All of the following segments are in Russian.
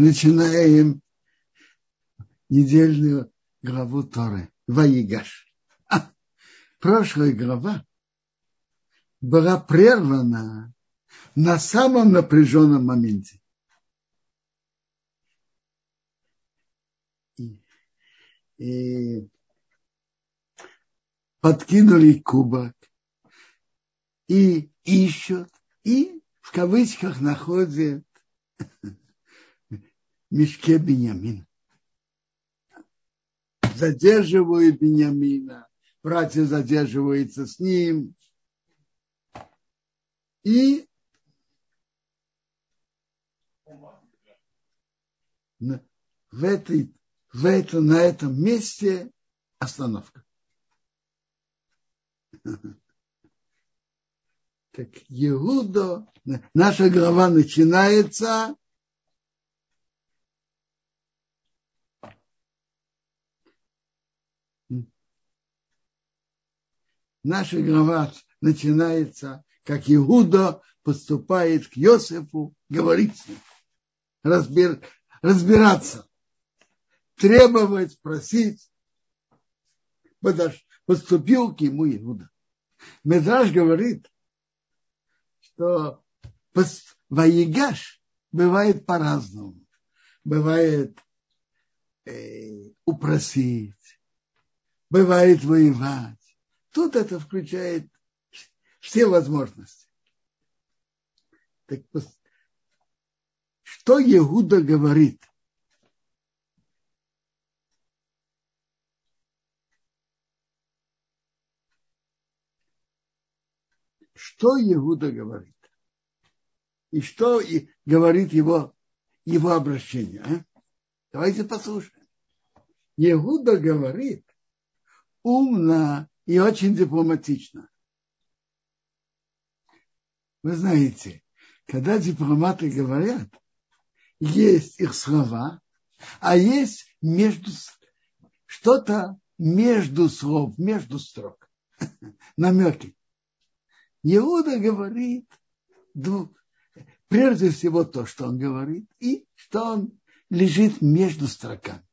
начинаем недельную главу Торы. Ваигаш. А, прошлая глава была прервана на самом напряженном моменте. И, и подкинули кубок и ищут, и в кавычках находят мешке Беньямин. Задерживают Беньямина, братья задерживаются с ним. И в, этой, в это, на этом месте остановка. Так Иуда, наша глава начинается наша глава начинается, как Иуда поступает к Иосифу, говорит с ним, разбир, разбираться, требовать, просить. Поступил к ему Иуда. Медраж говорит, что воегаш бывает по-разному. Бывает э, упросить, бывает воевать. Тут это включает все возможности. Так, что Иуда говорит? Что Иуда говорит? И что и говорит его, его обращение? А? Давайте послушаем. Иуда говорит умно и очень дипломатично. Вы знаете, когда дипломаты говорят, есть их слова, а есть между что-то между слов, между строк, намеки. Иуда говорит прежде всего то, что он говорит, и что он лежит между строками.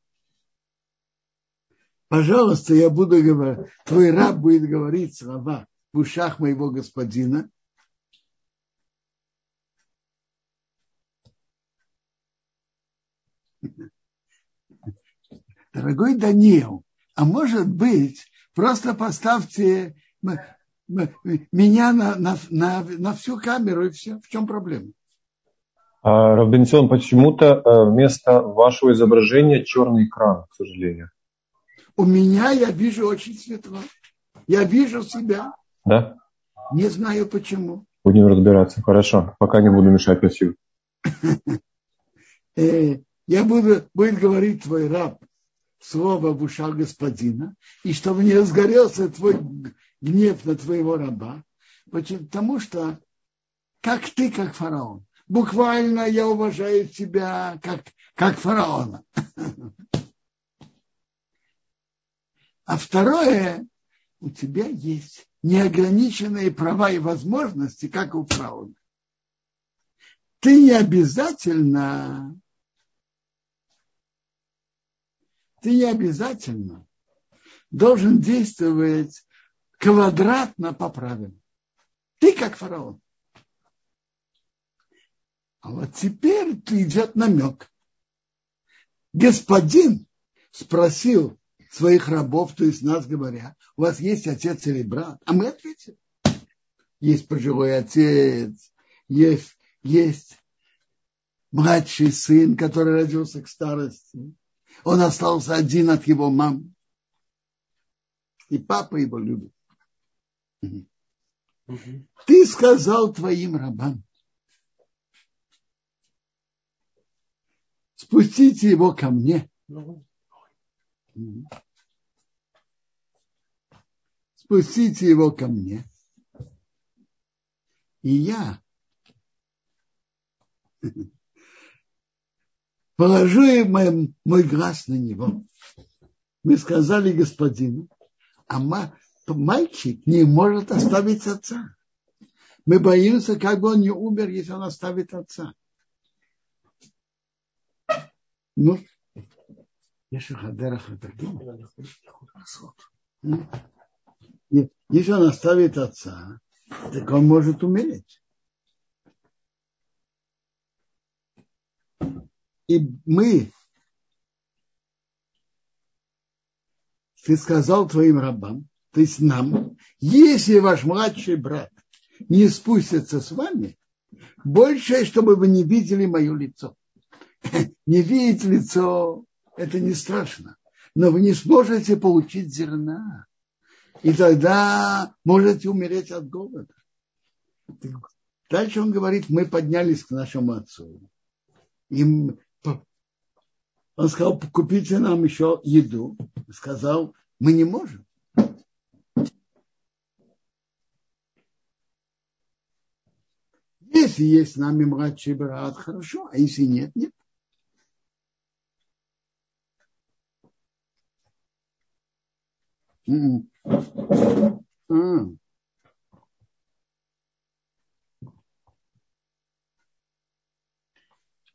Пожалуйста, я буду говорить, твой раб будет говорить слова в ушах моего господина. Дорогой Даниил, а может быть, просто поставьте меня на, на, на, на всю камеру и все. В чем проблема? А, Робинсон, почему-то э, вместо вашего изображения черный экран, к сожалению. У меня я вижу очень светло. Я вижу себя. Да? Не знаю почему. Будем разбираться. Хорошо. Пока не буду мешать. Спасибо. Э, я буду, будет говорить твой раб слово в ушах господина, и чтобы не разгорелся твой гнев на твоего раба, потому что как ты, как фараон. Буквально я уважаю тебя как, как фараона. А второе, у тебя есть неограниченные права и возможности, как у фараона. Ты не обязательно, ты не обязательно должен действовать квадратно по правилам. Ты как фараон. А вот теперь идет намек. Господин спросил своих рабов, то есть нас говоря, у вас есть отец или брат? А мы ответили. Есть пожилой отец, есть, есть младший сын, который родился к старости. Он остался один от его мамы. И папа его любит. Ты сказал твоим рабам, спустите его ко мне. Спустите его ко мне. И я положу мой, мой глаз на него. Мы сказали господину, а мальчик не может оставить отца. Мы боимся, как бы он не умер, если он оставит отца. Ну, если Хадерах Хатагим, если он оставит отца, так он может умереть. И мы, ты сказал твоим рабам, то есть нам, если ваш младший брат не спустится с вами, больше, чтобы вы не видели мое лицо. Не видеть лицо, это не страшно. Но вы не сможете получить зерна. И тогда можете умереть от голода. Дальше он говорит, мы поднялись к нашему отцу. И он сказал, купите нам еще еду. Сказал, мы не можем. Если есть с нами младший брат, хорошо, а если нет, нет.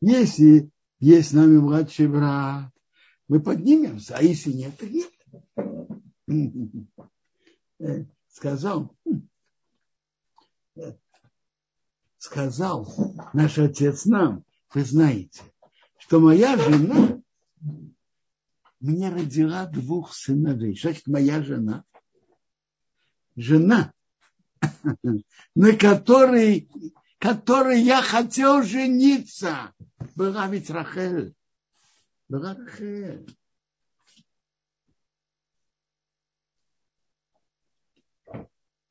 Если есть с нами младший брат, мы поднимемся, а если нет, то нет. Сказал, сказал наш отец нам, вы знаете, что моя жена мне родила двух сыновей. Значит моя жена? Жена, на которой которой я хотел жениться, была ведь Рахель. Была Рахель.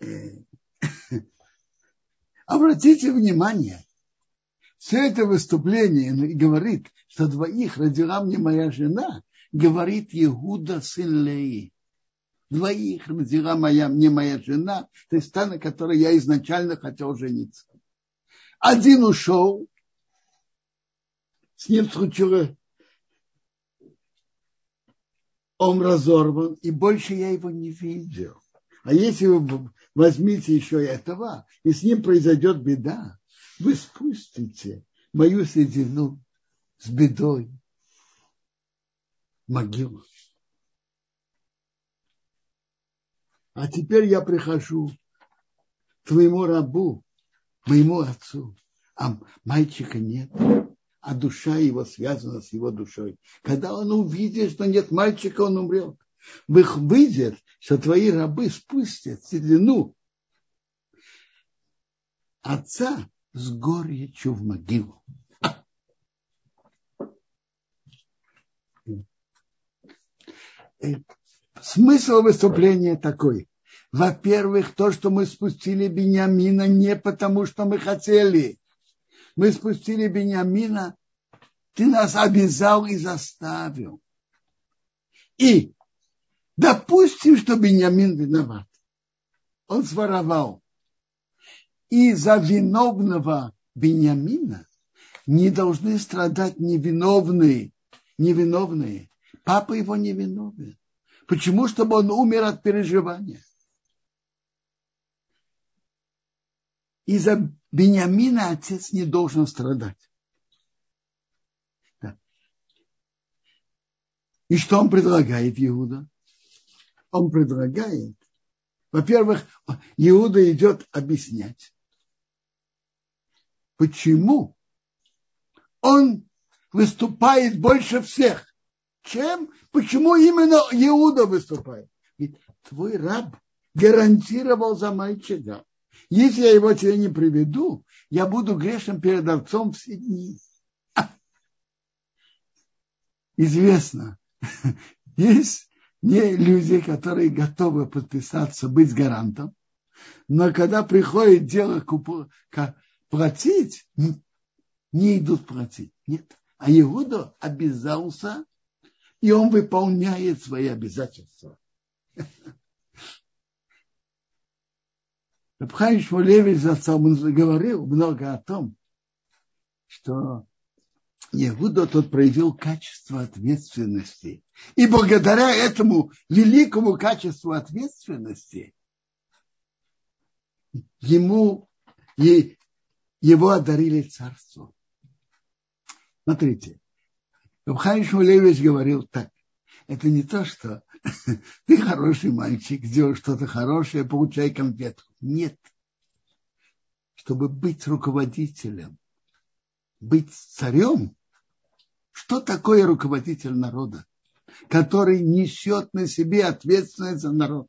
Обратите внимание, все это выступление говорит, что двоих родила мне моя жена, говорит Иуда сын Леи. Двоих родила моя, мне моя жена, то есть та, на которой я изначально хотел жениться. Один ушел, с ним случилось, он разорван, и больше я его не видел. А если вы возьмите еще этого, и с ним произойдет беда, вы спустите мою седину с бедой могилу. А теперь я прихожу к твоему рабу, моему отцу, а мальчика нет, а душа его связана с его душой. Когда он увидит, что нет мальчика, он умрет. Выйдет, что твои рабы спустят седлину отца с горечью в могилу. Смысл выступления такой. Во-первых, то, что мы спустили Бениамина не потому, что мы хотели. Мы спустили Бениамина, ты нас обязал и заставил. И допустим, что Бениамин виноват. Он своровал. И за виновного Бениамина не должны страдать невиновные, невиновные. Папа его невиновен. Почему? Чтобы он умер от переживания. из-за Бениамина отец не должен страдать. Да. И что он предлагает Иуда? Он предлагает, во-первых, Иуда идет объяснять, почему он выступает больше всех. Чем? Почему именно Иуда выступает? Ведь твой раб гарантировал за мальчика. Если я его тебе не приведу, я буду грешным перед отцом все дни. Известно, есть не люди, которые готовы подписаться, быть гарантом, но когда приходит дело платить, не идут платить. Нет. А Иуда обязался, и он выполняет свои обязательства. Рабхайм Шмулевич говорил много о том, что Иуда тот проявил качество ответственности. И благодаря этому великому качеству ответственности ему и его одарили царство. Смотрите, Рабхай Шмулевич говорил так. Это не то, что ты хороший мальчик, сделал что-то хорошее, получай конфетку. Нет. Чтобы быть руководителем, быть царем, что такое руководитель народа, который несет на себе ответственность за народ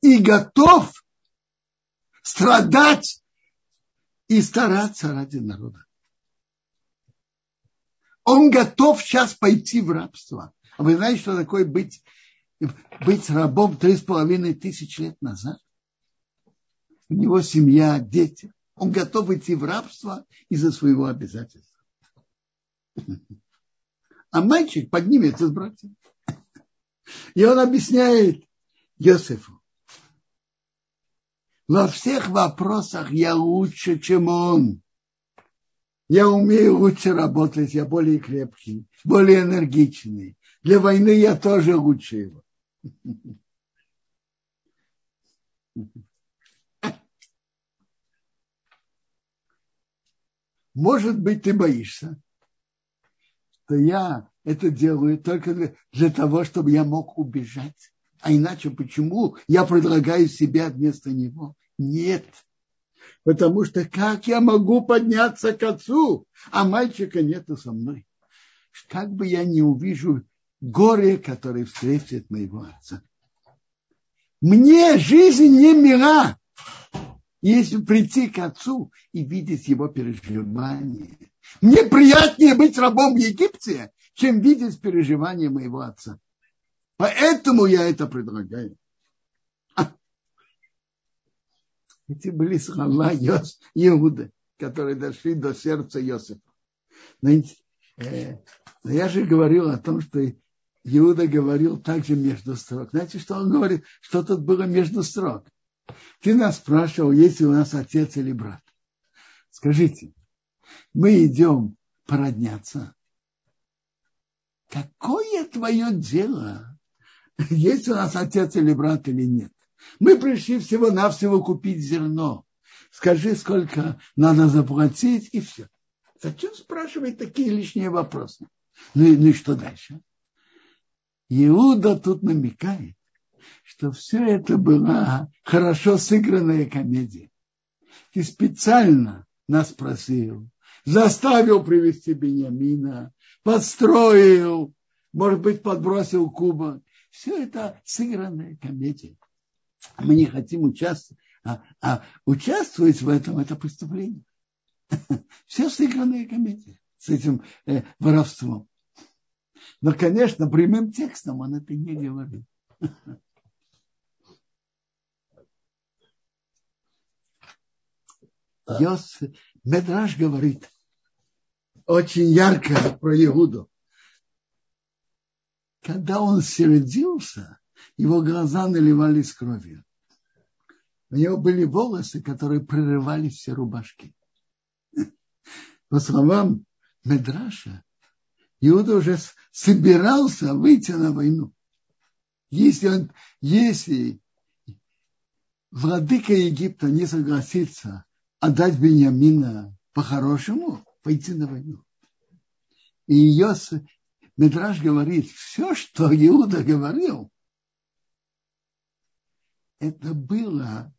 и готов страдать и стараться ради народа. Он готов сейчас пойти в рабство. А вы знаете, что такое быть, быть рабом три с половиной тысяч лет назад? У него семья, дети. Он готов идти в рабство из-за своего обязательства. А мальчик поднимется с братьями. И он объясняет Йосифу. Во всех вопросах я лучше, чем он. Я умею лучше работать, я более крепкий, более энергичный. Для войны я тоже лучше его. Может быть, ты боишься, что я это делаю только для, для того, чтобы я мог убежать. А иначе почему я предлагаю себя вместо него? Нет. Потому что как я могу подняться к отцу, а мальчика нету со мной? Как бы я не увижу горе, которое встретит моего отца. Мне жизнь не мила, если прийти к отцу и видеть его переживания. Мне приятнее быть рабом в Египте, чем видеть переживания моего отца. Поэтому я это предлагаю. Эти были слова Йос, Иуды, которые дошли до сердца Иосифа. Но, э, но я же говорил о том, что Иуда говорил также между строк. Знаете, что он говорит? Что тут было между строк? Ты нас спрашивал, есть ли у нас отец или брат. Скажите, мы идем породняться. Какое твое дело, есть у нас отец или брат или нет? Мы пришли всего-навсего купить зерно. Скажи, сколько надо заплатить, и все. Зачем спрашивать такие лишние вопросы? Ну и, ну и что дальше? Иуда тут намекает, что все это была хорошо сыгранная комедия. И специально нас просил, заставил привести Бениамина, подстроил, может быть, подбросил кубок. Все это сыгранная комедия мы не хотим участвовать, а, а участвовать в этом это преступление. Все сыгранные комедии с этим э, воровством. Но, конечно, прямым текстом он это не говорит. Йос, Медраж говорит очень ярко про Иуду. Когда он сердился, его глаза наливались кровью. У него были волосы, которые прерывали все рубашки. По словам Медраша, Иуда уже собирался выйти на войну. Если, он, если владыка Египта не согласится отдать Бениамина по-хорошему, пойти на войну. И ее Медраж говорит, все, что Иуда говорил, это было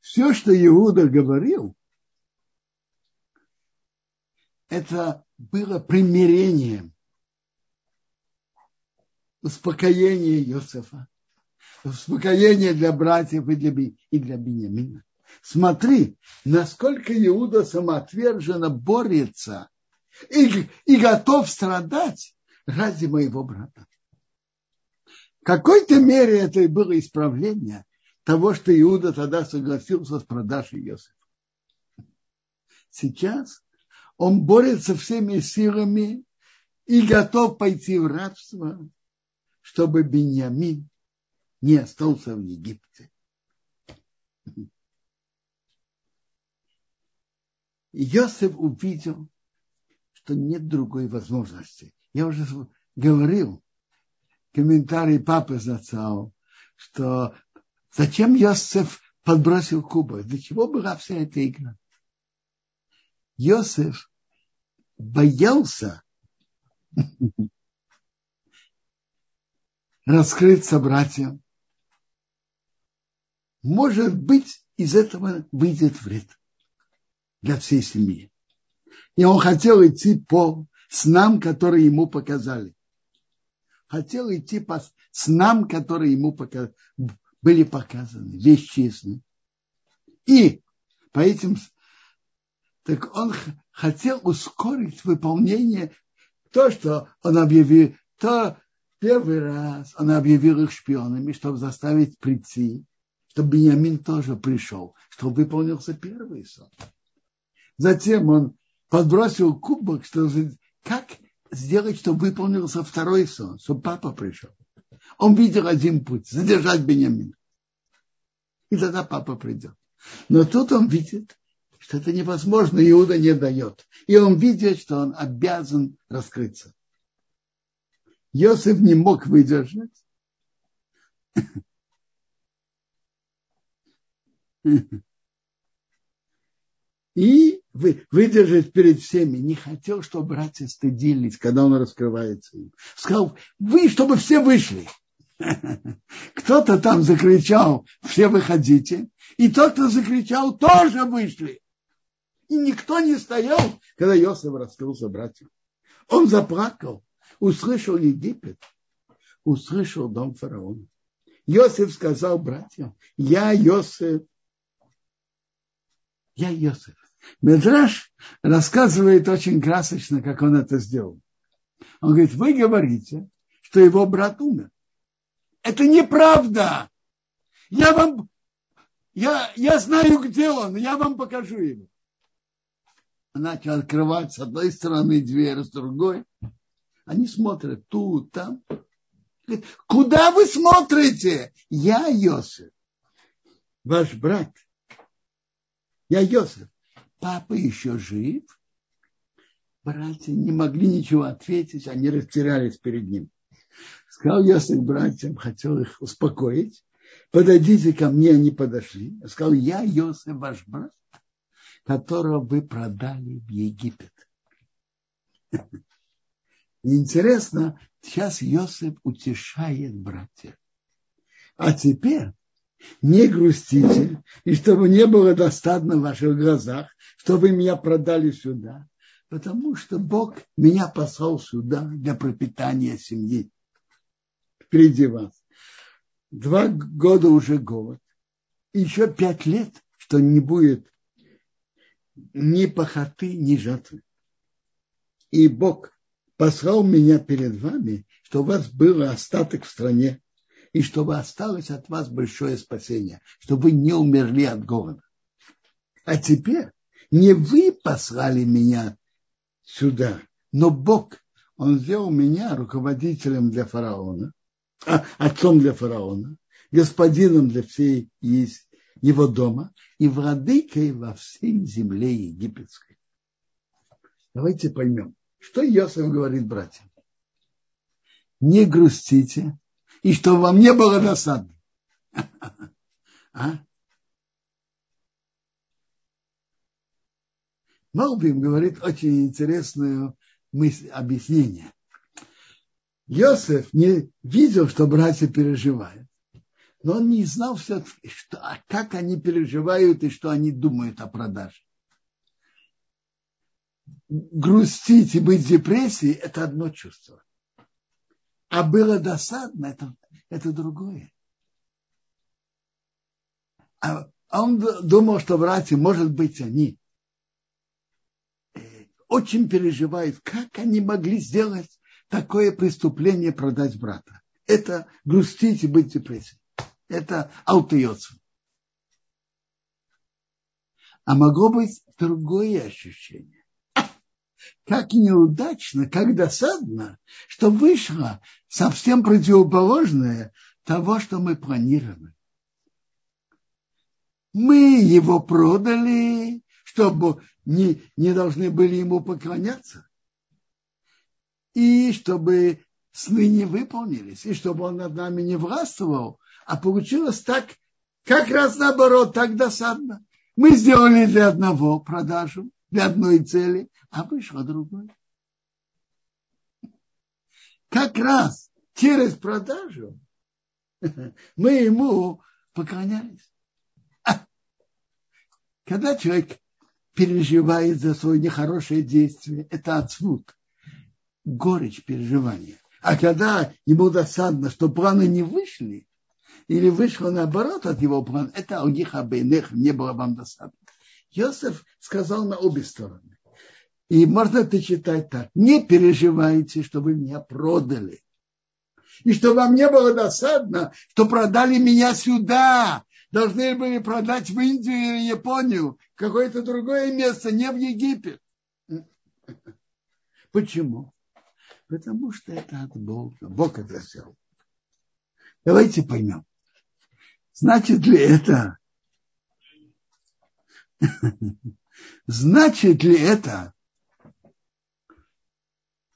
все, что Иуда говорил, это было примирением, успокоение Иосифа успокоение для братьев и для, и для Бениамина. Смотри, насколько Иуда самоотверженно борется и, и готов страдать ради моего брата. В какой-то мере это и было исправление того, что Иуда тогда согласился с продажей Иосифа. Сейчас он борется всеми силами и готов пойти в рабство, чтобы Беньямин не остался в Египте. Иосиф увидел, что нет другой возможности. я уже говорил, комментарий папы Зацау, что зачем Йосеф подбросил кубок? Для чего была вся эта игра? Йосеф боялся раскрыться братьям. Может быть, из этого выйдет вред для всей семьи. И он хотел идти по снам, которые ему показали. Хотел идти по снам, которые ему показ... были показаны, бесчестны. И по этим... Так он хотел ускорить выполнение то, что он объявил, то первый раз он объявил их шпионами, чтобы заставить прийти, чтобы Бениамин тоже пришел, чтобы выполнился первый сон. Затем он подбросил кубок, чтобы как сделать, чтобы выполнился второй сон, чтобы папа пришел. Он видел один путь, задержать Бениамина. И тогда папа придет. Но тут он видит, что это невозможно, Иуда не дает. И он видит, что он обязан раскрыться. Йосиф не мог выдержать. И выдержать перед всеми. Не хотел, чтобы братья стыдились, когда он раскрывается им. Сказал, вы, чтобы все вышли. Кто-то там закричал, все выходите. И тот, кто закричал, тоже вышли. И никто не стоял, когда Йосиф раскрылся братьям. Он заплакал услышал Египет, услышал дом фараона. Иосиф сказал братьям, я Иосиф, я Иосиф. Медраж рассказывает очень красочно, как он это сделал. Он говорит, вы говорите, что его брат умер. Это неправда. Я вам, я, я знаю, где он, я вам покажу его. Начал открывать с одной стороны дверь, с другой. Они смотрят тут, там. Куда вы смотрите? Я Йосиф, ваш брат. Я Йосиф. Папа еще жив. Братья не могли ничего ответить, они растерялись перед ним. Сказал Йосиф братьям, хотел их успокоить. Подойдите ко мне, они подошли. Сказал, я Йосиф, ваш брат, которого вы продали в Египет. Интересно, сейчас Йосиф утешает братьев. А теперь не грустите, и чтобы не было достаточно в ваших глазах, чтобы меня продали сюда, потому что Бог меня послал сюда для пропитания семьи. Впереди вас. Два года уже голод. Еще пять лет, что не будет ни похоты, ни жатвы. И Бог послал меня перед вами, что у вас был остаток в стране, и чтобы осталось от вас большое спасение, чтобы вы не умерли от голода. А теперь не вы послали меня сюда, но Бог, Он сделал меня руководителем для фараона, а, отцом для фараона, господином для всей его дома и владыкой во всей земле египетской. Давайте поймем. Что Иосиф говорит братьям? Не грустите, и что вам не было досады. А? Малбим говорит очень интересную мысль, объяснение. Йосеф не видел, что братья переживают, но он не знал все, что, как они переживают и что они думают о продаже грустить и быть в депрессии – это одно чувство. А было досадно – это, это другое. А он думал, что братья, может быть, они э, очень переживают, как они могли сделать такое преступление, продать брата. Это грустить и быть в депрессии. Это аутоется. А могло быть другое ощущение как неудачно, как досадно, что вышло совсем противоположное того, что мы планировали. Мы его продали, чтобы не, не должны были ему поклоняться. и чтобы сны не выполнились, и чтобы он над нами не властвовал, а получилось так, как раз наоборот, так досадно. Мы сделали для одного продажу, для одной цели, а вышло другое. Как раз через продажу мы ему поклонялись. А, когда человек переживает за свое нехорошее действие, это отсвут, горечь переживания. А когда ему досадно, что планы не вышли, или вышло наоборот от его плана, это Алгиха Бейнех, не было вам досадно. Йосеф сказал на обе стороны. И можно это читать так. Не переживайте, что вы меня продали. И что вам не было досадно, что продали меня сюда. Должны были продать в Индию или Японию, какое-то другое место, не в Египет. Почему? Потому что это от Бога. Бог это сделал. Давайте поймем. Значит ли это, значит ли это,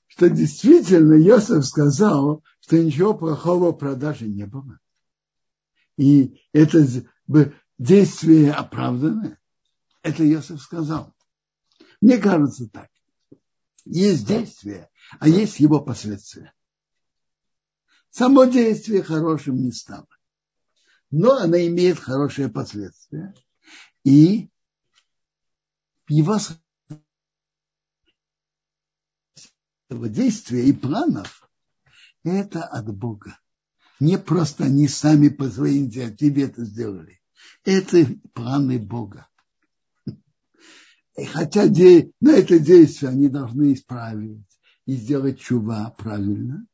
что действительно Йосиф сказал, что ничего плохого в продаже не было. И это действие оправданное. Это Йосиф сказал. Мне кажется так. Есть действие, а есть его последствия. Само действие хорошим не стало. Но оно имеет хорошие последствия. И его действия и планов это от Бога. Не просто они сами по своей инициативе это сделали. Это планы Бога. И хотя на это действие они должны исправить и сделать чува правильно,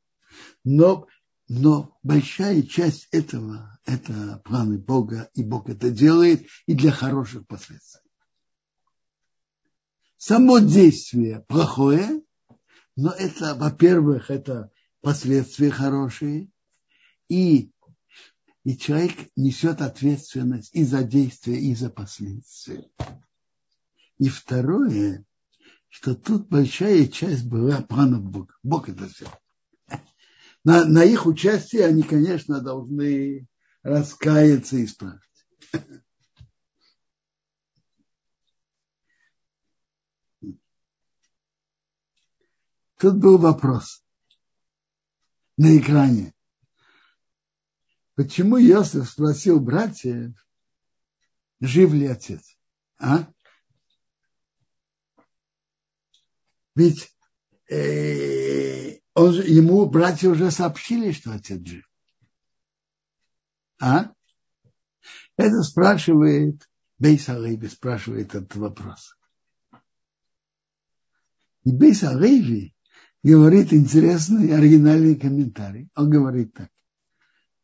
но, но большая часть этого – это планы Бога, и Бог это делает и для хороших последствий. Само действие плохое, но это, во-первых, это последствия хорошие, и, и человек несет ответственность и за действия, и за последствия. И второе, что тут большая часть была планов Бога. Бог это сделал. На, на их участие они, конечно, должны раскаяться и исправить. Тут был вопрос на экране. Почему Иосиф спросил братьев, жив ли отец? А? Ведь э, он, ему братья уже сообщили, что отец жив. А? Это спрашивает Бейс Алейби, спрашивает этот вопрос. И Бейс Алейби говорит интересный оригинальный комментарий. Он говорит так,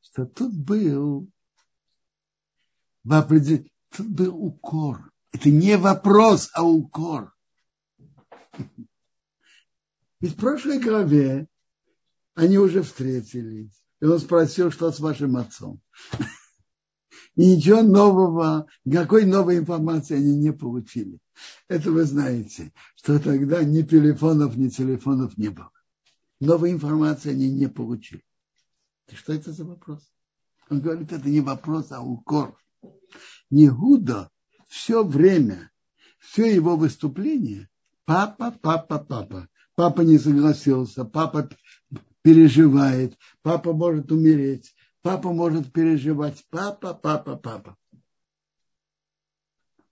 что тут был в определен... тут был укор. Это не вопрос, а укор. Ведь в прошлой главе они уже встретились. И он спросил, что с вашим отцом. Ничего нового, никакой новой информации они не получили. Это вы знаете, что тогда ни телефонов, ни телефонов не было. Новой информации они не получили. Что это за вопрос? Он говорит, это не вопрос, а укор. Негуда все время, все его выступление, папа, папа, папа. Папа не согласился, папа переживает, папа может умереть, папа может переживать, папа, папа, папа.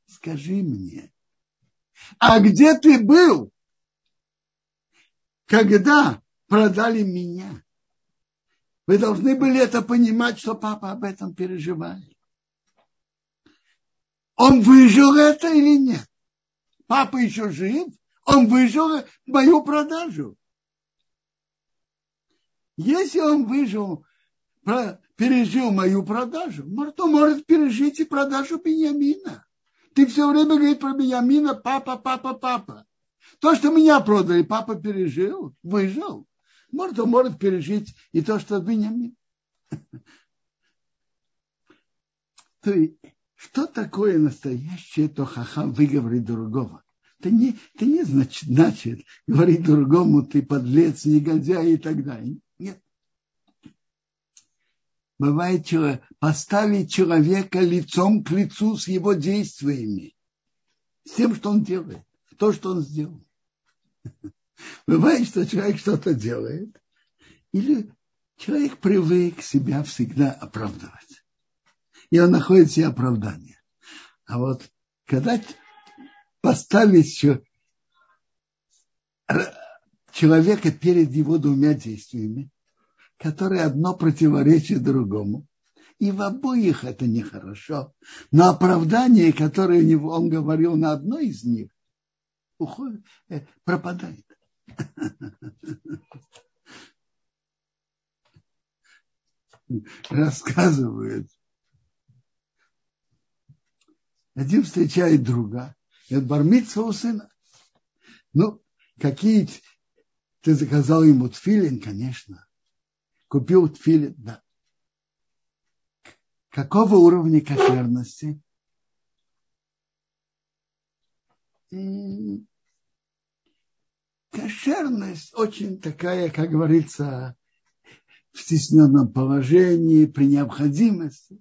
Скажи мне, а где ты был, когда продали меня? Вы должны были это понимать, что папа об этом переживает. Он выжил это или нет? Папа еще жив? Он выжил мою продажу. Если он выжил, пережил мою продажу, то может пережить и продажу Беньямина. Ты все время говоришь про Беньямина, папа, папа, папа. То, что меня продали, папа пережил, выжил. Может, он может пережить и то, что Беньямин. То есть, что такое настоящее, то хаха выговорит другого. это не, это не значит, значит говорить другому, ты подлец, негодяй и так далее. Бывает поставить человека лицом к лицу с его действиями, с тем, что он делает, то, что он сделал. Бывает, что человек что-то делает, или человек привык себя всегда оправдывать. И он находит себе оправдание. А вот когда поставить человека перед его двумя действиями, которые одно противоречит другому. И в обоих это нехорошо. Но оправдание, которое у него, он говорил на одной из них, уходит, э, пропадает. Рассказывает. Один встречает друга, и бармится у сына. Ну, какие ты заказал ему тфилин, конечно. Купил тфилин, да. Какого уровня кошерности? Кошерность очень такая, как говорится, в стесненном положении, при необходимости.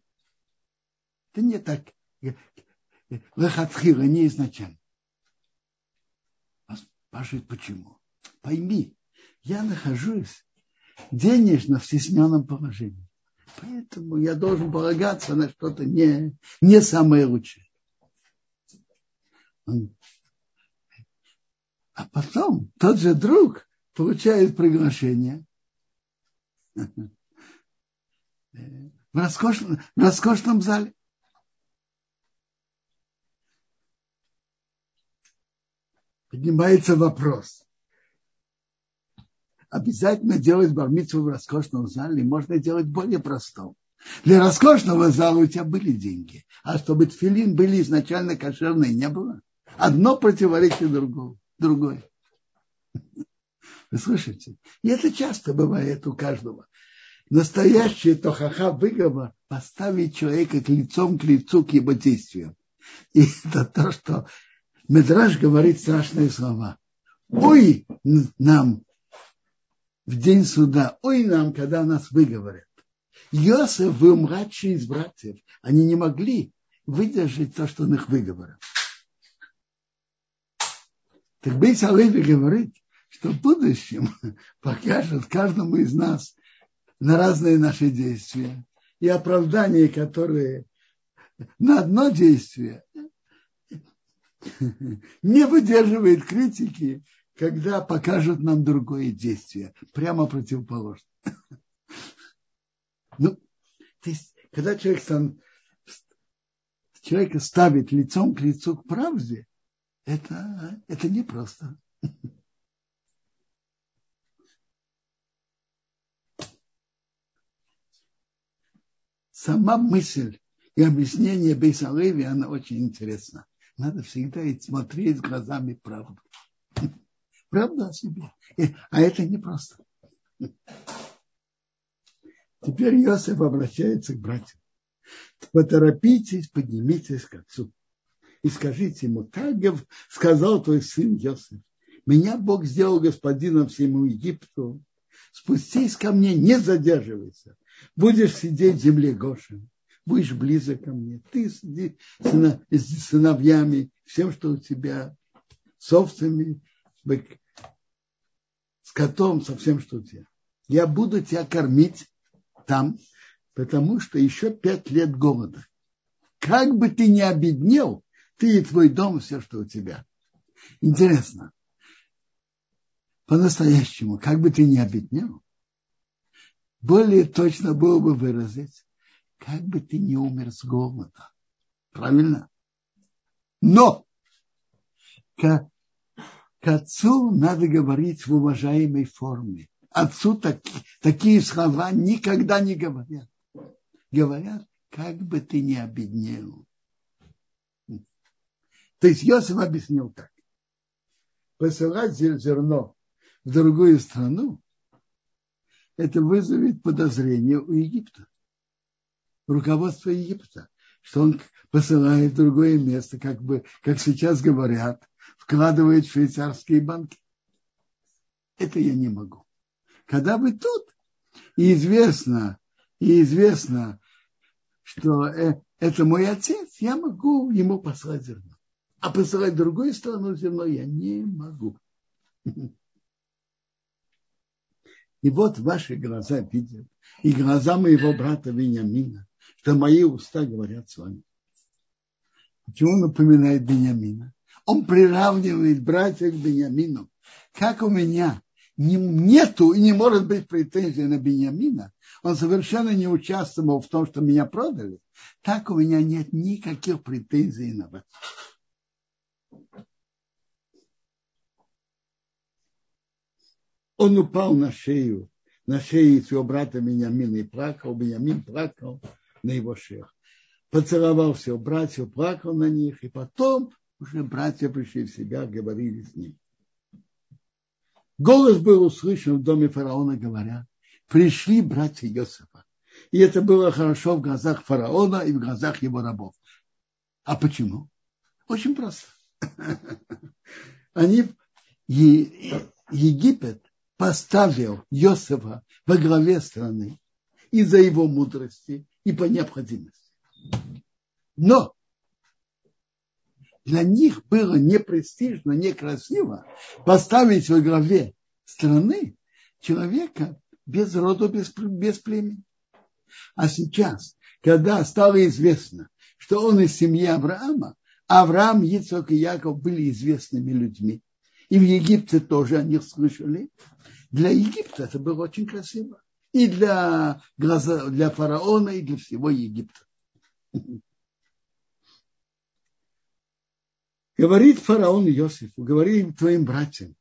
Это не так Лехатхила, не изначально. Спрашивает, почему? Пойми, я нахожусь денежно в стесненном положении. Поэтому я должен полагаться на что-то не, не самое лучшее. А потом тот же друг получает приглашение в роскошном, в роскошном зале. поднимается вопрос. Обязательно делать бармицу в роскошном зале, можно делать более простом. Для роскошного зала у тебя были деньги, а чтобы тфилин были изначально кошерные, не было. Одно противоречит другому, другое. Вы слышите? И это часто бывает у каждого. Настоящее тохаха выговор поставить человека к лицом к лицу к его действиям. И это то, что Медраж говорит страшные слова. Ой нам в день суда, ой нам, когда нас выговорят. Йосеф был младший из братьев. Они не могли выдержать то, что он их выговорил. Так Бейс Алеви говорит, что в будущем покажет каждому из нас на разные наши действия и оправдания, которые на одно действие не выдерживает критики, когда покажут нам другое действие, прямо противоположное. Ну, то есть, когда человек стан, человека ставит лицом к лицу к правде, это, это непросто. Сама мысль и объяснение Бейсалеви, она очень интересна. Надо всегда смотреть глазами правду. Правда о себе. А это непросто. Теперь Иосиф обращается к братьям. Поторопитесь, поднимитесь к отцу. И скажите ему, так сказал твой сын Иосиф. Меня Бог сделал господином всему Египту. Спустись ко мне, не задерживайся. Будешь сидеть в земле Гошин будешь близок ко мне. Ты с, с сыновьями, всем, что у тебя, с овцами, с котом, со всем, что у тебя. Я буду тебя кормить там, потому что еще пять лет голода. Как бы ты ни обеднел, ты и твой дом, все, что у тебя. Интересно. По-настоящему, как бы ты ни обеднел, более точно было бы выразить, как бы ты не умер с голода. Правильно? Но к, отцу надо говорить в уважаемой форме. Отцу так, такие слова никогда не говорят. Говорят, как бы ты не обеднел. То есть Йосиф объяснил так. Посылать зерно в другую страну, это вызовет подозрение у Египта руководство Египта, что он посылает в другое место, как бы, как сейчас говорят, вкладывает в швейцарские банки. Это я не могу. Когда вы тут, и известно, и известно, что э, это мой отец, я могу ему послать зерно. А посылать в другую страну зерно я не могу. И вот ваши глаза видят, и глаза моего брата Вениамина, что мои уста говорят с вами. Почему он напоминает Бениамина? Он приравнивает братьев к Бениамину. Как у меня нету и не может быть претензий на Бениамина, он совершенно не участвовал в том, что меня продали, так у меня нет никаких претензий на вас. Он упал на шею, на шею своего брата Бениамина и плакал. Бениамин плакал на его шеях. Поцеловал всех братьев, плакал на них, и потом уже братья пришли в себя, говорили с ним. Голос был услышан в доме фараона, говоря, пришли братья Иосифа. И это было хорошо в глазах фараона и в глазах его рабов. А почему? Очень просто. Они, Египет поставил Иосифа во главе страны из-за его мудрости и по необходимости. Но для них было непрестижно, некрасиво поставить во главе страны человека без рода, без, без племени. А сейчас, когда стало известно, что он из семьи Авраама, Авраам, Ицхак и Яков были известными людьми, и в Египте тоже о них слышали, для Египта это было очень красиво. И для, глаза, для фараона, и для всего Египта. Говорит фараон Иосифу, говорит твоим братьям,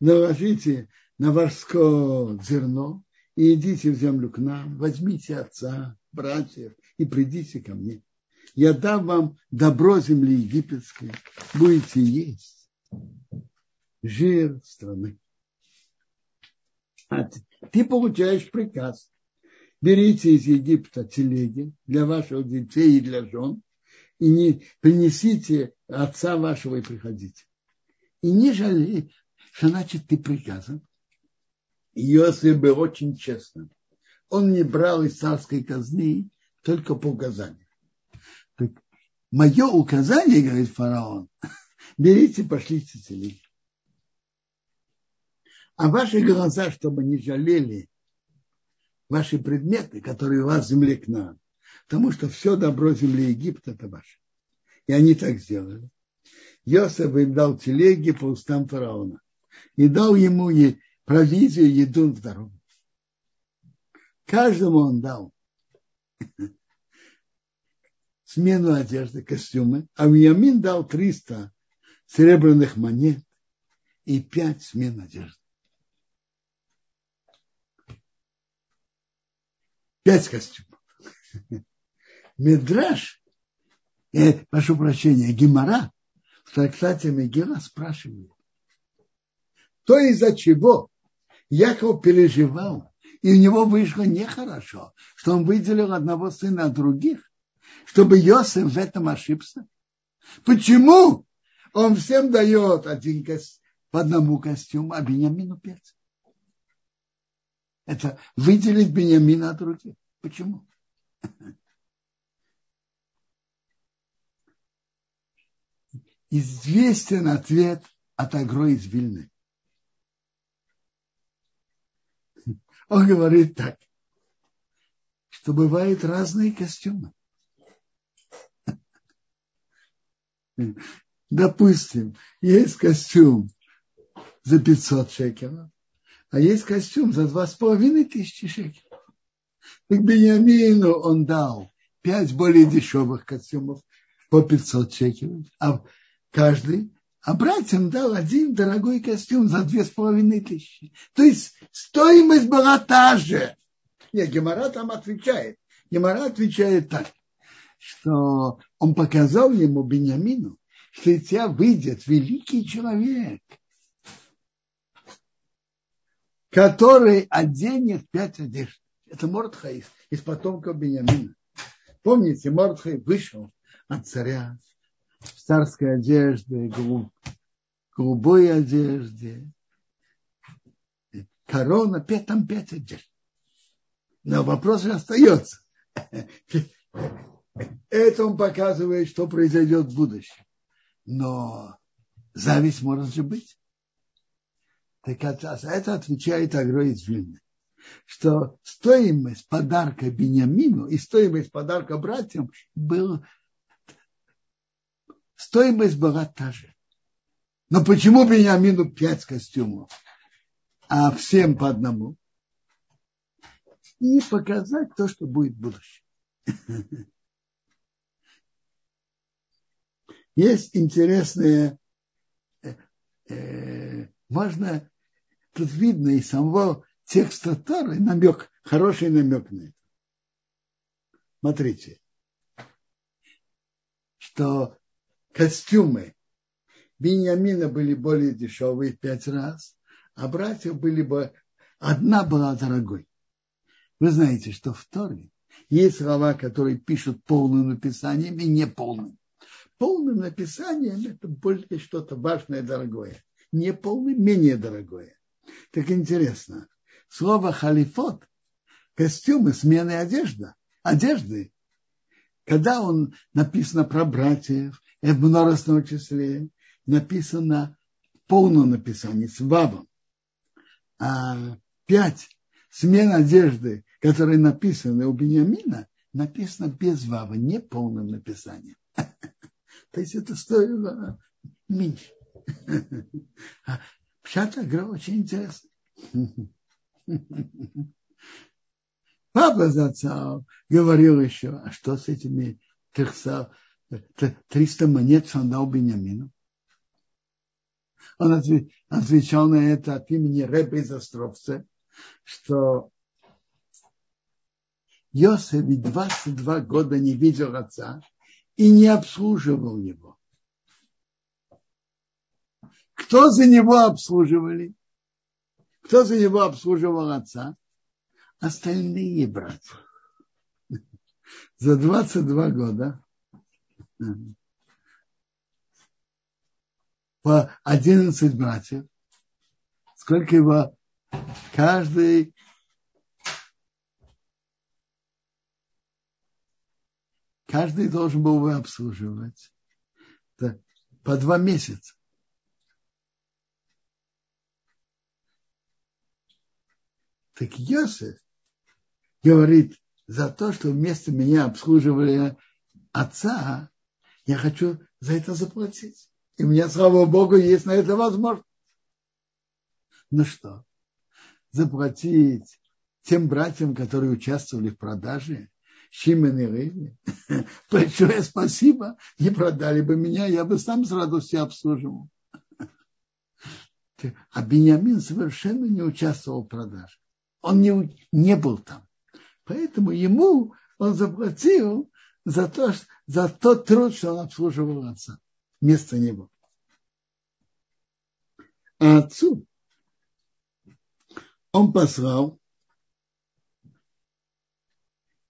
наложите на варское зерно и идите в землю к нам, возьмите отца, братьев и придите ко мне. Я дам вам добро земли египетской, будете есть жир страны. А ты получаешь приказ. Берите из Египта телеги для ваших детей и для жен, и не принесите отца вашего и приходите. И не жалей, что значит ты приказан. Иосиф был очень честным. Он не брал из царской казны только по указанию. Так, мое указание, говорит фараон, берите, пошлите телеги а ваши глаза, чтобы не жалели ваши предметы, которые у вас в земле к нам. Потому что все добро земли Египта это ваше. И они так сделали. Йосеф им дал телеги по устам фараона. И дал ему провизию, еду в дорогу. Каждому он дал смену одежды, костюмы. А Вьямин дал 300 серебряных монет и 5 смен одежды. пять костюмов. Медраж, э, прошу прощения, Гимара в трактате Мегила спрашивает, то из-за чего Яков переживал, и у него вышло нехорошо, что он выделил одного сына от других, чтобы Йосиф в этом ошибся. Почему он всем дает один костюм, по одному костюму, а Бениамину пять? это выделить Бениамина от других. Почему? Известен ответ от Агро из Вильны. Он говорит так, что бывают разные костюмы. Допустим, есть костюм за 500 шекелов, а есть костюм за два с половиной тысячи шекелей. Так Бениамину он дал пять более дешевых костюмов по 500 шекелей, а каждый, а братьям дал один дорогой костюм за две с половиной тысячи. То есть стоимость была та же. Нет, Гемора там отвечает. Гемора отвечает так, что он показал ему Бениамину, что из тебя выйдет великий человек – который оденет пять одежд. Это Мордхай из потомков Бениамина. Помните, Мордхай вышел от царя в царской одежде, голубой одежде, корона, пять, там пять одежд. Но вопрос же остается. Это он показывает, что произойдет в будущем. Но зависть может же быть. Так это отвечает Агро из Вильны, что стоимость подарка Бениамину и стоимость подарка братьям был, стоимость была та же. Но почему Бениамину пять костюмов, а всем по одному? И показать то, что будет в будущем. Есть интересные, э, э, можно, тут видно из самого текста Торы намек, хороший намек на это. Смотрите, что костюмы Беньямина были более дешевые пять раз, а братьев были бы, одна была дорогой. Вы знаете, что в Торе есть слова, которые пишут полным написанием и неполным. Полным написанием это больше что-то важное, дорогое. Не полным, менее дорогое. Так интересно. Слово халифот, костюмы, смены одежда, одежды, когда он написано про братьев, в множественном числе, написано полное написание с вавом. А пять смен одежды, которые написаны у Бениамина, написано без вава, не полным написанием. То есть это стоило меньше. Пшат игра очень интересная. Папа Зацал говорил еще, а что с этими 300, 300 монет, что он дал Бениамину? Он отвечал на это от имени Рэба из Островца, что Йосеф 22 года не видел отца и не обслуживал его. Кто за него обслуживали? Кто за него обслуживал отца? Остальные братья. За 22 года по 11 братьев. Сколько его каждый каждый должен был его обслуживать по два месяца. Так Йосиф говорит, за то, что вместо меня обслуживали отца, я хочу за это заплатить. И меня, слава Богу, есть на это возможность. Ну что, заплатить тем братьям, которые участвовали в продаже, Шимен и Рыви, большое спасибо, не продали бы меня, я бы сам с радостью обслуживал. А Бениамин совершенно не участвовал в продаже. Он не, не был там. Поэтому ему он заплатил за, то, за тот труд, что он обслуживал отца вместо него. А отцу он послал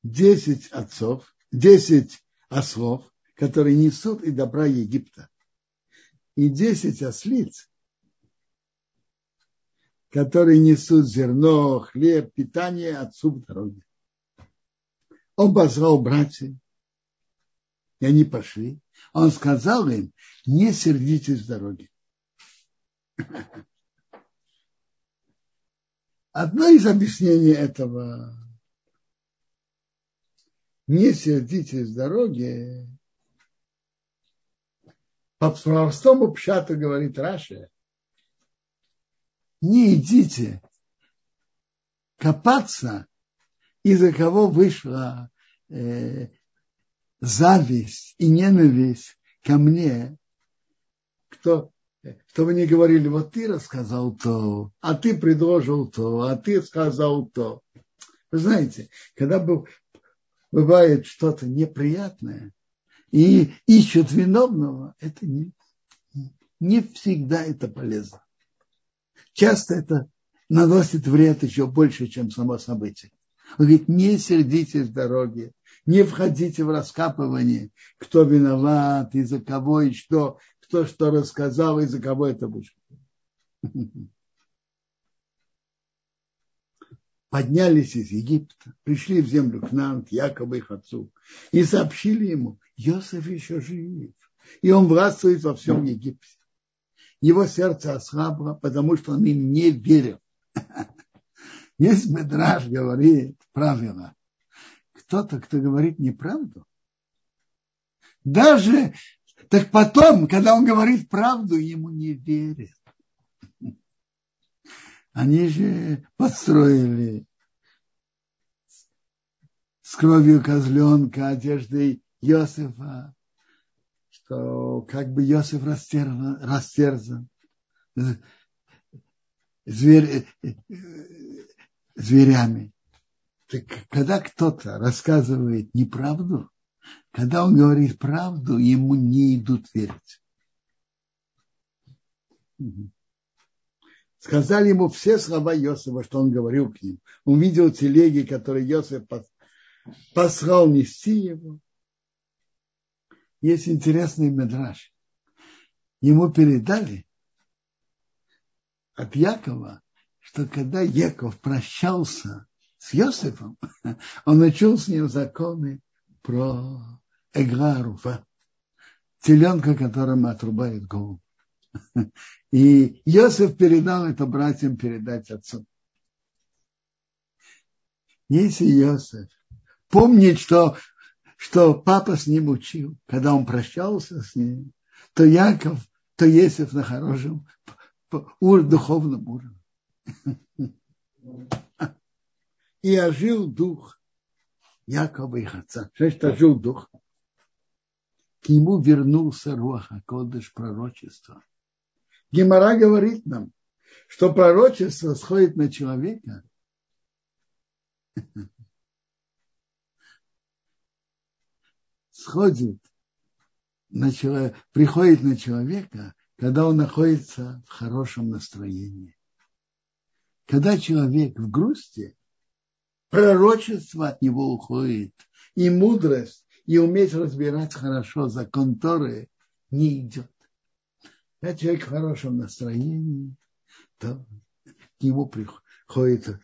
10 отцов, 10 ослов, которые несут и добра Египта, и 10 ослиц, которые несут зерно, хлеб, питание отцу в дороге. Он позвал братьев, и они пошли. Он сказал им, не сердитесь с дороги. Одно из объяснений этого не сердитесь с дороги, по простому пшату говорит Раша, не идите копаться, из-за кого вышла э, зависть и ненависть ко мне, кто, кто вы не говорили, вот ты рассказал то, а ты предложил то, а ты сказал то. Вы знаете, когда бывает что-то неприятное и ищут виновного, это не, не всегда это полезно. Часто это наносит вред еще больше, чем само событие. Он говорит, не сердитесь с дороги, не входите в раскапывание, кто виноват, из-за кого и что, кто что рассказал и за кого это вышло. Поднялись из Египта, пришли в землю к нам, к Якову их отцу, и сообщили ему, Йосиф еще жив, и он властвует во всем Египте. Его сердце ослабло, потому что он им не верил. Есть Медраж говорит правило. Кто-то, кто говорит неправду, даже так потом, когда он говорит правду, ему не верят. Они же построили с кровью козленка, одеждой Иосифа, что как бы Иосиф растерзан, растерзан зверь, зверями. Так когда кто-то рассказывает неправду, когда он говорит правду, ему не идут верить. Сказали ему все слова Иосифа, что он говорил к ним. Он видел телеги, которые Иосиф послал нести его. Есть интересный медраж. Ему передали от Якова, что когда Яков прощался с Иосифом, он учил с ним законы про Эграруфа, теленка, которому отрубает голову. И Иосиф передал это братьям передать отцу. Если Иосиф помнит, что, что папа с ним учил, когда он прощался с ним, то Яков, то Иосиф на хорошем духовном уровне. И ожил дух Якова их отца. Значит, ожил дух. К нему вернулся Руаха Кодыш пророчество. Гемора говорит нам, что пророчество сходит на человека сходит на человека, приходит на человека, когда он находится в хорошем настроении. Когда человек в грусти, пророчество от него уходит, и мудрость, и уметь разбирать хорошо закон Торы не идет. Когда человек в хорошем настроении, то к нему приходит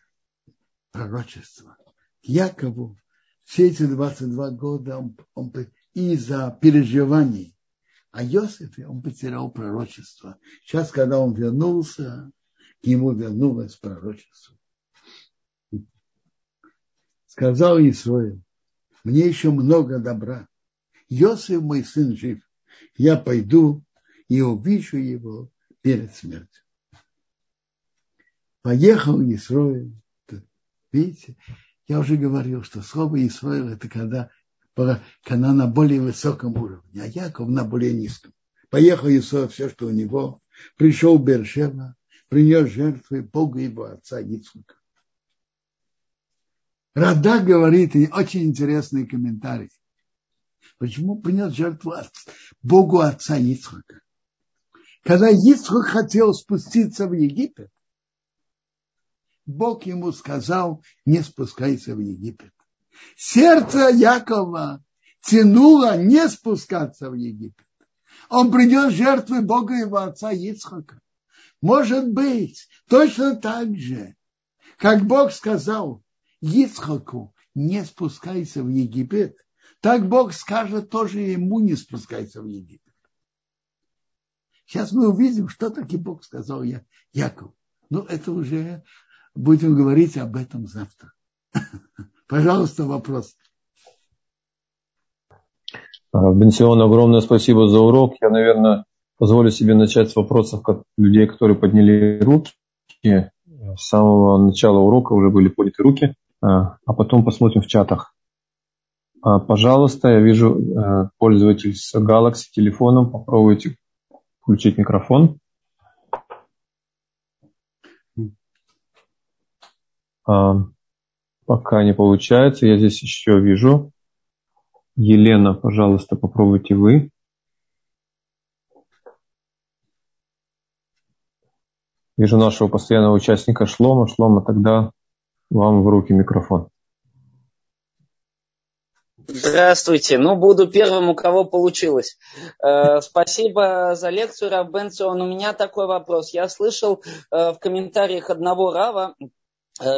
пророчество. К Якову все эти 22 года он, он из-за переживаний о Иосифе он потерял пророчество. Сейчас, когда он вернулся, к нему вернулось пророчество. Сказал Исраил, мне еще много добра. Иосиф, мой сын, жив. Я пойду и увижу его перед смертью. Поехал Исраил. Видите, я уже говорил, что слово Исраил это когда, когда на более высоком уровне, а Яков на более низком. Поехал Исраил, все, что у него. Пришел Бершева, принес жертвы Богу его отца Ицхака. Рада говорит, и очень интересный комментарий. Почему принес жертву Богу отца Ицхака? Когда Ицхак хотел спуститься в Египет, Бог ему сказал, не спускайся в Египет. Сердце Якова тянуло не спускаться в Египет. Он принес жертвы Бога его отца Ицхака. Может быть, точно так же, как Бог сказал Ицхаку, не спускайся в Египет, так Бог скажет тоже ему не спускайся в Египет. Сейчас мы увидим, что таки Бог сказал я, Яков. Ну, это уже будем говорить об этом завтра. Пожалуйста, вопрос. Бенсион, огромное спасибо за урок. Я, наверное, позволю себе начать с вопросов людей, которые подняли руки. С самого начала урока уже были подняты руки, а, а потом посмотрим в чатах. А, пожалуйста, я вижу э, пользователь с Galaxy телефоном. Попробуйте включить микрофон. А, пока не получается. Я здесь еще вижу. Елена, пожалуйста, попробуйте вы. Вижу нашего постоянного участника Шлома. Шлома, тогда вам в руки микрофон. Здравствуйте. Ну, буду первым, у кого получилось. Э, спасибо за лекцию, Рав Бенцион. У меня такой вопрос. Я слышал э, в комментариях одного Рава,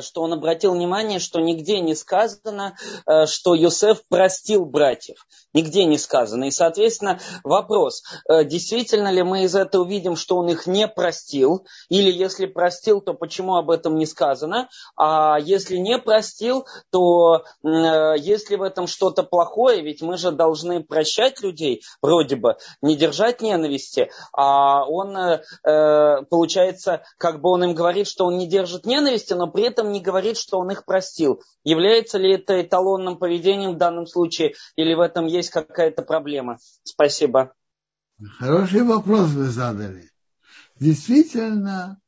что он обратил внимание, что нигде не сказано, э, что Йосеф простил братьев. Нигде не сказано. И, соответственно, вопрос, э, действительно ли мы из этого увидим, что он их не простил, или если простил, то почему об этом не сказано, а если не простил, то есть ли в этом что-то плохое, ведь мы же должны прощать людей, вроде бы, не держать ненависти, а он, получается, как бы он им говорит, что он не держит ненависти, но при этом не говорит, что он их простил. Является ли это эталонным поведением в данном случае, или в этом есть какая-то проблема? Спасибо. Хороший вопрос вы задали. Действительно,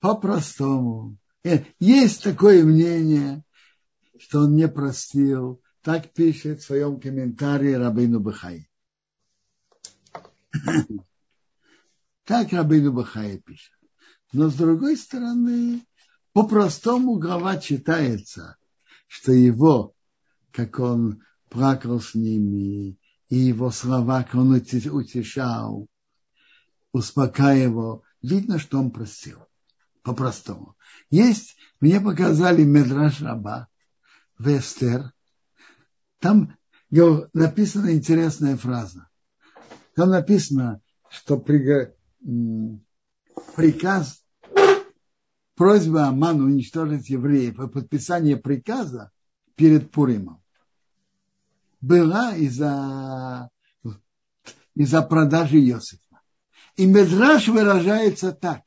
по-простому. Э, есть такое мнение, что он не простил. Так пишет в своем комментарии Рабину Бахай. Так Рабину Бахай пишет. Но с другой стороны, по-простому глава читается, что его, как он плакал с ними, и его слова, как он утешал, успокаивал, видно, что он простил. По-простому. Есть, мне показали Медраж Раба, Вестер, там написана интересная фраза. Там написано, что приказ просьба Аману уничтожить евреев и подписание приказа перед Пуримом была из-за из-за продажи Иосифа. И Медраж выражается так.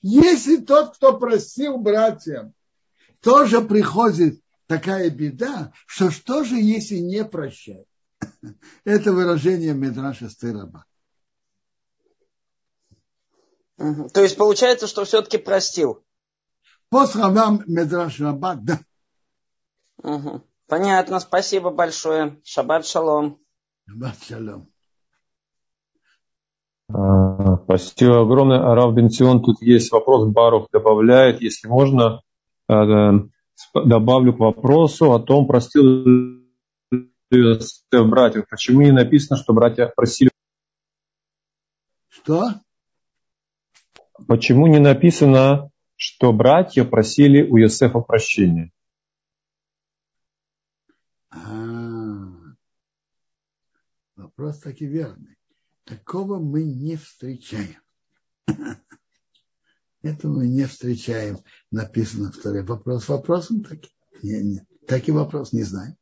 Если тот, кто просил братьям, тоже приходит такая беда, что что же, если не прощать? Это выражение Медраша Стыраба. Угу. То есть получается, что все-таки простил. По словам Медраш Рабат, да. Угу. Понятно, спасибо большое. Шаббат шалом. Шаббат шалом. А, спасибо огромное. Арав Бенцион, тут есть вопрос, Барух добавляет, если можно, э, добавлю к вопросу о том, простил братьев. Почему не написано, что братья просили? Что? Почему не написано, что братья просили у Иосифа прощения? А, вопрос таки верный. Такого мы не встречаем. Этого мы не встречаем, написано в Торе. Вопрос вопросом таки? Нет, нет. Так и вопрос не знаем.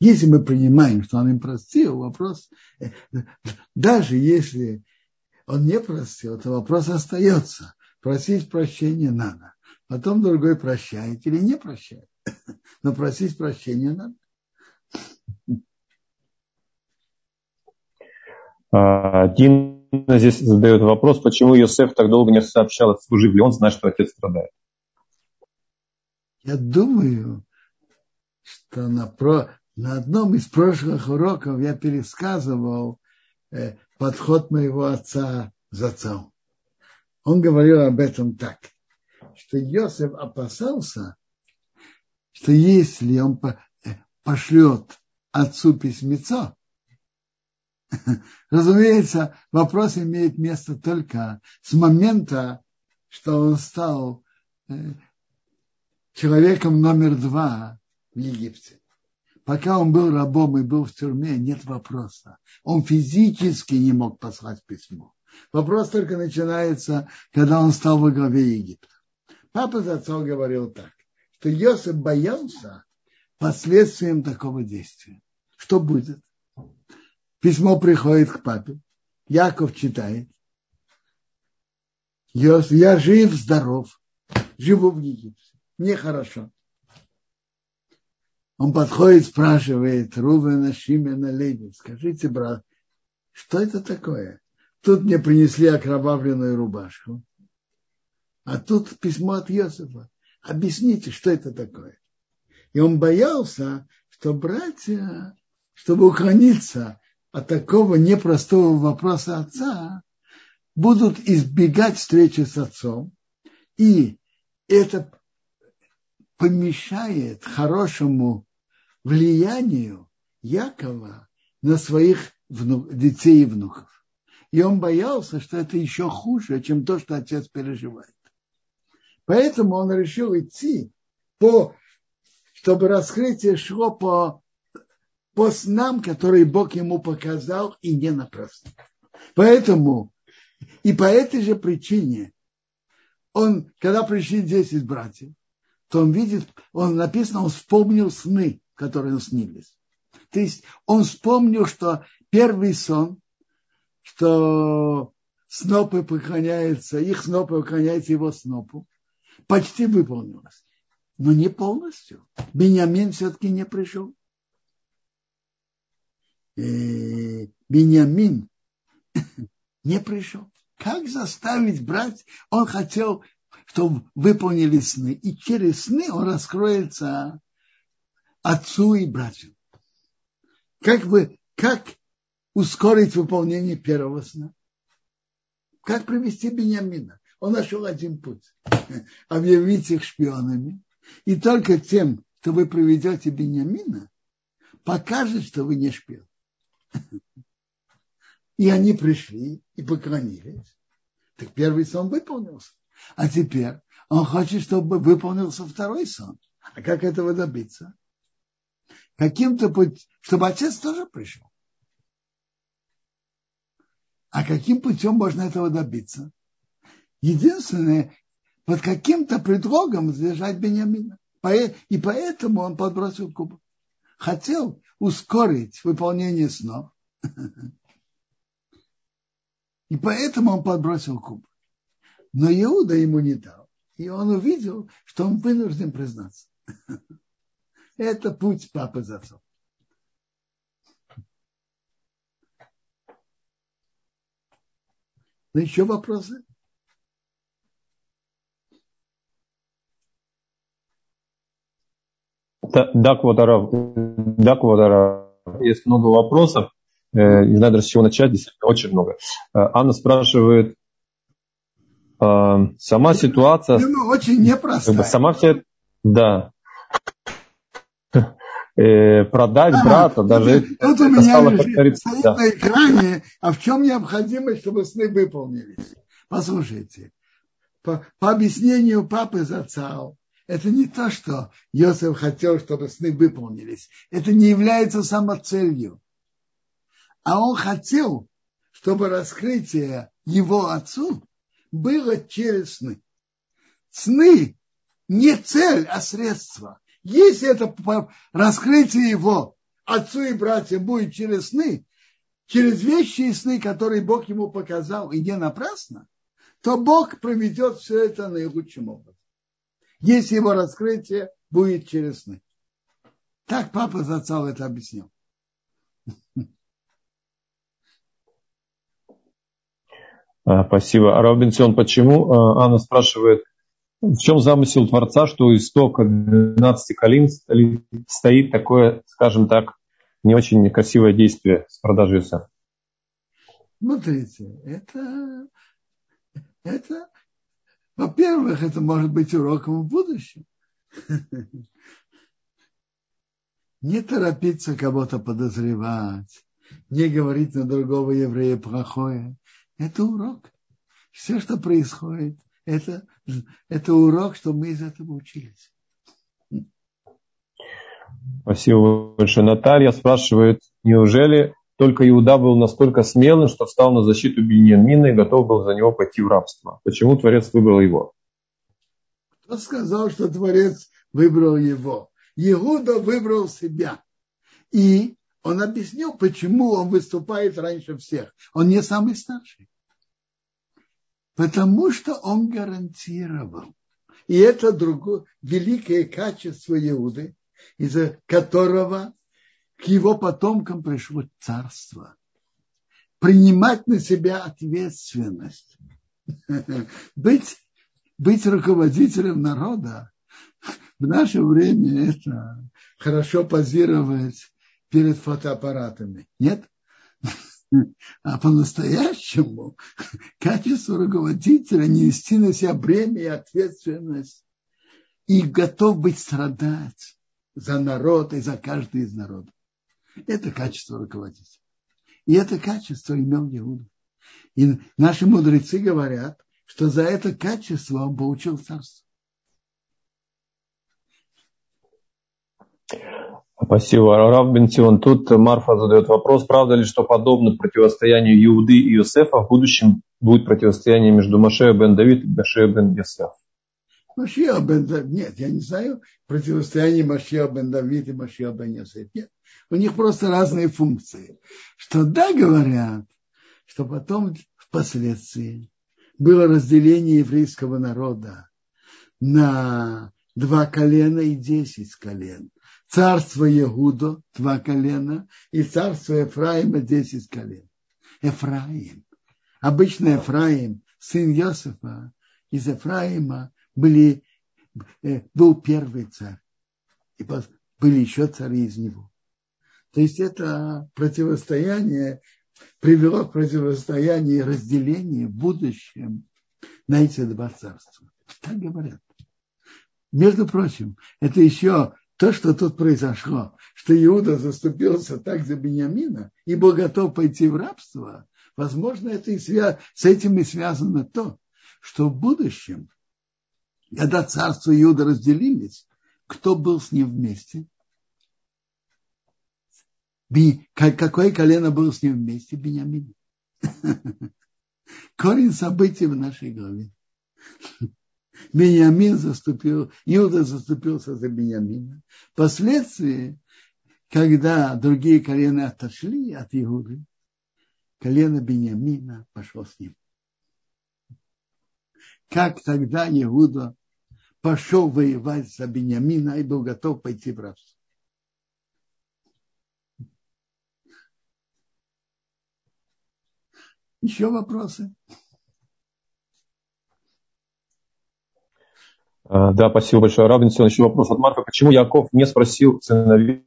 Если мы принимаем, что он им простил, вопрос, э, даже если он не простил, то вопрос остается. Просить прощения надо. Потом другой прощает или не прощает. Но просить прощения надо. А, Дина здесь задает вопрос, почему Йосеф так долго не сообщал отцу, жив ли он, зная, что отец страдает. Я думаю, что на, про, на одном из прошлых уроков я пересказывал э, подход моего отца за отцом. Он говорил об этом так, что Иосиф опасался, что если он э, пошлет отцу письмецо, разумеется, вопрос имеет место только с момента, что он стал э, человеком номер два в Египте. Пока он был рабом и был в тюрьме, нет вопроса. Он физически не мог послать письмо. Вопрос только начинается, когда он стал во главе Египта. Папа за отцом говорил так, что Йосиф боялся последствиям такого действия. Что будет? Письмо приходит к папе. Яков читает. Йосиф, я жив, здоров, живу в Египте. Мне хорошо. Он подходит, спрашивает Рувена, Шимена, Леви, скажите, брат, что это такое? Тут мне принесли окровавленную рубашку, а тут письмо от Йосифа. Объясните, что это такое? И он боялся, что братья, чтобы уклониться от такого непростого вопроса отца, будут избегать встречи с отцом, и это помешает хорошему влиянию Якова на своих внук, детей и внуков. И он боялся, что это еще хуже, чем то, что отец переживает. Поэтому он решил идти по, чтобы раскрытие шло по, по снам, которые Бог ему показал, и не напрасно. Поэтому и по этой же причине он, когда пришли 10 братьев, то он видит, он написано, он вспомнил сны, которые ему снились. То есть он вспомнил, что первый сон, что снопы поклоняются, их снопы поклоняются его снопу, почти выполнилось. Но не полностью. Бениамин все-таки не пришел. И Бениамин не пришел. Как заставить брать? Он хотел, чтобы выполнили сны. И через сны он раскроется отцу и братьям. Как бы, как ускорить выполнение первого сна? Как привести Бениамина? Он нашел один путь. Объявить их шпионами. И только тем, что вы приведете Бениамина, покажет, что вы не шпион. И они пришли и поклонились. Так первый сон выполнился. А теперь он хочет, чтобы выполнился второй сон. А как этого добиться? Каким-то путем, чтобы отец тоже пришел. А каким путем можно этого добиться? Единственное, под каким-то предлогом задержать Бениамина. И поэтому он подбросил кубок. Хотел ускорить выполнение снов. И поэтому он подбросил кубок. Но Иуда ему не дал. И он увидел, что он вынужден признаться. Это путь папы за отцом. Ну, еще вопросы? Да, Квадаров, да, Квадаров. Есть много вопросов. Э, не знаю даже с чего начать, действительно очень много. Э, Анна спрашивает, э, сама ситуация... Очень непростая. Сама вся... Да. Продать а, брата, даже... Тут у меня лежит, стоит да. на экране, а в чем необходимость, чтобы сны выполнились? Послушайте, по, по объяснению папы Зацал, это не то, что Йосеф хотел, чтобы сны выполнились. Это не является самоцелью. А он хотел, чтобы раскрытие его отцу было через сны. Сны не цель, а средство. Если это раскрытие его отцу и братьям будет через сны, через вещи и сны, которые Бог ему показал, и не напрасно, то Бог проведет все это наилучшим образом если его раскрытие будет через сны. Так папа Зацал это объяснил. А, спасибо. А Робинсон, почему? А, Анна спрашивает, в чем замысел Творца, что из стока 12 колен стоит такое, скажем так, не очень красивое действие с продажей яйца? Смотрите, это, это во-первых, это может быть уроком в будущем. Не торопиться кого-то подозревать, не говорить на другого еврея плохое. Это урок. Все, что происходит, это, это урок, что мы из этого учились. Спасибо большое. Наталья спрашивает, неужели только Иуда был настолько смелым, что встал на защиту Беньямина и готов был за него пойти в рабство. Почему Творец выбрал его? Кто сказал, что Творец выбрал его? Иуда выбрал себя. И он объяснил, почему он выступает раньше всех. Он не самый старший. Потому что он гарантировал. И это другое великое качество Иуды, из-за которого к его потомкам пришло царство. Принимать на себя ответственность. Быть, быть руководителем народа в наше время это хорошо позировать перед фотоаппаратами. Нет? А по-настоящему качество руководителя нести на себя бремя и ответственность и готов быть страдать за народ и за каждый из народов. Это качество руководителя. И это качество имел Иуда. И наши мудрецы говорят, что за это качество он получил царство. Спасибо, Рав Бенцион. Тут Марфа задает вопрос, правда ли, что подобно противостоянию Иуды и Иосифа в будущем будет противостояние между Машея бен Давид и Машея бен Иосиф? Машия бен Давид, нет, я не знаю противостояние Машия бен Давид и Машия бен Иосиф. Нет, у них просто разные функции. Что да, говорят, что потом впоследствии было разделение еврейского народа на два колена и десять колен. Царство Егуда, два колена, и царство Ефраима, десять колен. Ефраим. Обычно Ефраим, сын Иосифа, из Ефраима были, э, был первый царь. И были еще цари из него. То есть это противостояние привело к противостоянию и разделению в будущем на эти два царства. Так говорят. Между прочим, это еще то, что тут произошло, что Иуда заступился так за Бениамина и был готов пойти в рабство, возможно, это и свя... с этим и связано то, что в будущем, когда царство Иуда разделились, кто был с ним вместе? Какое колено было с ним вместе? Бениамин. Корень событий в нашей голове. Бениамин заступил, Иуда заступился за Бениамина. Впоследствии, когда другие колена отошли от Иуды, колено Бениамина пошло с ним. Как тогда Иуда пошел воевать за Бениамина и был готов пойти в рабство. Еще вопросы? Да, спасибо большое, Рабинсон. Еще вопрос от Марка. Почему Яков не спросил сыновей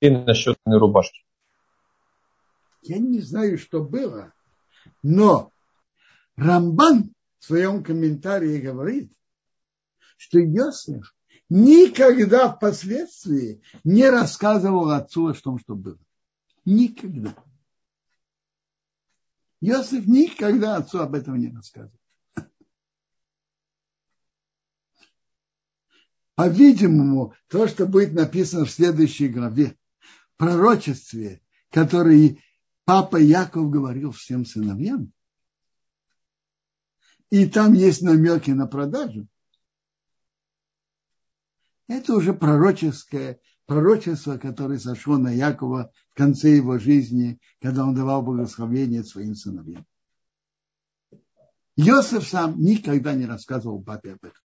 насчет рубашки? Я не знаю, что было, но Рамбан в своем комментарии говорит, что Йосиф никогда впоследствии не рассказывал отцу о том, что было. Никогда. Йосиф никогда отцу об этом не рассказывал. По-видимому, то, что будет написано в следующей главе, пророчестве, который папа Яков говорил всем сыновьям, и там есть намеки на продажу, это уже пророческое пророчество, которое сошло на Якова в конце его жизни, когда он давал благословение своим сыновьям. Йосиф сам никогда не рассказывал папе об этом.